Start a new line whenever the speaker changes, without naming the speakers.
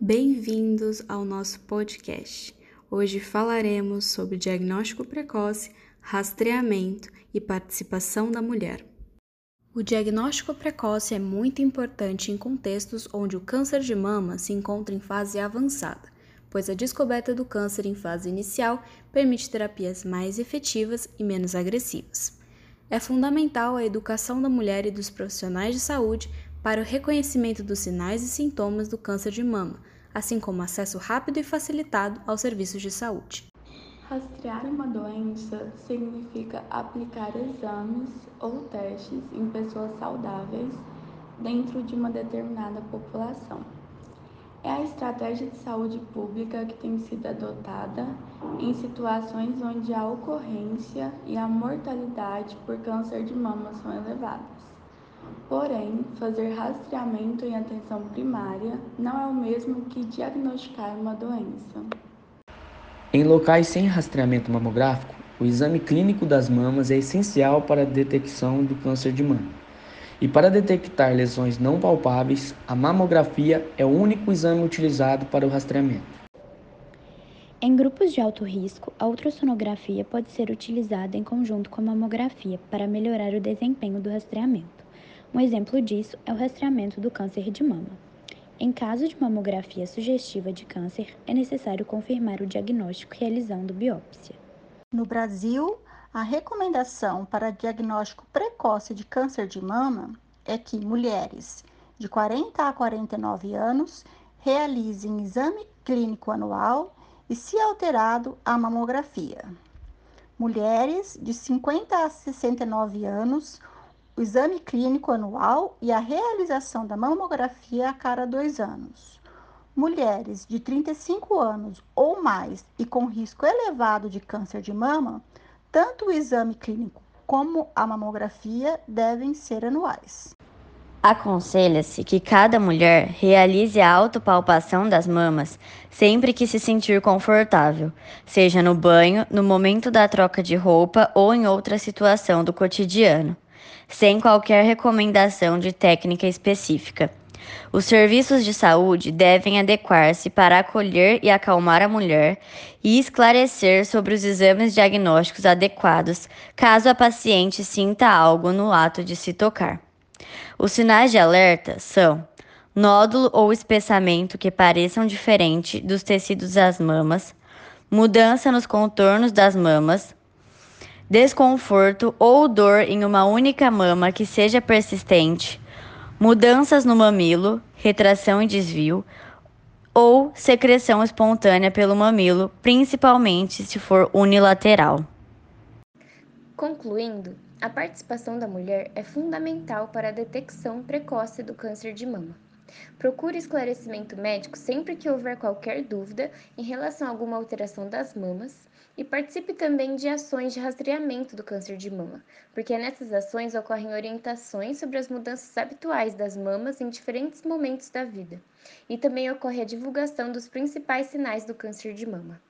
Bem-vindos ao nosso podcast. Hoje falaremos sobre diagnóstico precoce, rastreamento e participação da mulher. O diagnóstico precoce é muito importante em contextos onde o câncer de mama se encontra em fase avançada, pois a descoberta do câncer em fase inicial permite terapias mais efetivas e menos agressivas. É fundamental a educação da mulher e dos profissionais de saúde para o reconhecimento dos sinais e sintomas do câncer de mama, assim como acesso rápido e facilitado aos serviços de saúde.
Rastrear uma doença significa aplicar exames ou testes em pessoas saudáveis dentro de uma determinada população. É a estratégia de saúde pública que tem sido adotada em situações onde a ocorrência e a mortalidade por câncer de mama são elevadas. Porém, fazer rastreamento em atenção primária não é o mesmo que diagnosticar uma doença.
Em locais sem rastreamento mamográfico, o exame clínico das mamas é essencial para a detecção do câncer de mama. E para detectar lesões não palpáveis, a mamografia é o único exame utilizado para o rastreamento.
Em grupos de alto risco, a ultrassonografia pode ser utilizada em conjunto com a mamografia para melhorar o desempenho do rastreamento. Um exemplo disso é o rastreamento do câncer de mama. Em caso de mamografia sugestiva de câncer, é necessário confirmar o diagnóstico realizando biópsia.
No Brasil, a recomendação para diagnóstico precoce de câncer de mama é que mulheres de 40 a 49 anos realizem exame clínico anual e, se alterado, a mamografia. Mulheres de 50 a 69 anos o exame clínico anual e a realização da mamografia a cada dois anos. Mulheres de 35 anos ou mais e com risco elevado de câncer de mama, tanto o exame clínico como a mamografia devem ser anuais.
Aconselha-se que cada mulher realize a autopalpação das mamas sempre que se sentir confortável, seja no banho, no momento da troca de roupa ou em outra situação do cotidiano sem qualquer recomendação de técnica específica. Os serviços de saúde devem adequar-se para acolher e acalmar a mulher e esclarecer sobre os exames diagnósticos adequados caso a paciente sinta algo no ato de se tocar. Os sinais de alerta são nódulo ou espessamento que pareçam diferente dos tecidos das mamas, mudança nos contornos das mamas, desconforto ou dor em uma única mama que seja persistente, mudanças no mamilo, retração e desvio, ou secreção espontânea pelo mamilo, principalmente se for unilateral.
Concluindo, a participação da mulher é fundamental para a detecção precoce do câncer de mama. Procure esclarecimento médico sempre que houver qualquer dúvida em relação a alguma alteração das mamas e participe também de ações de rastreamento do câncer de mama, porque nessas ações ocorrem orientações sobre as mudanças habituais das mamas em diferentes momentos da vida, e também ocorre a divulgação dos principais sinais do câncer de mama.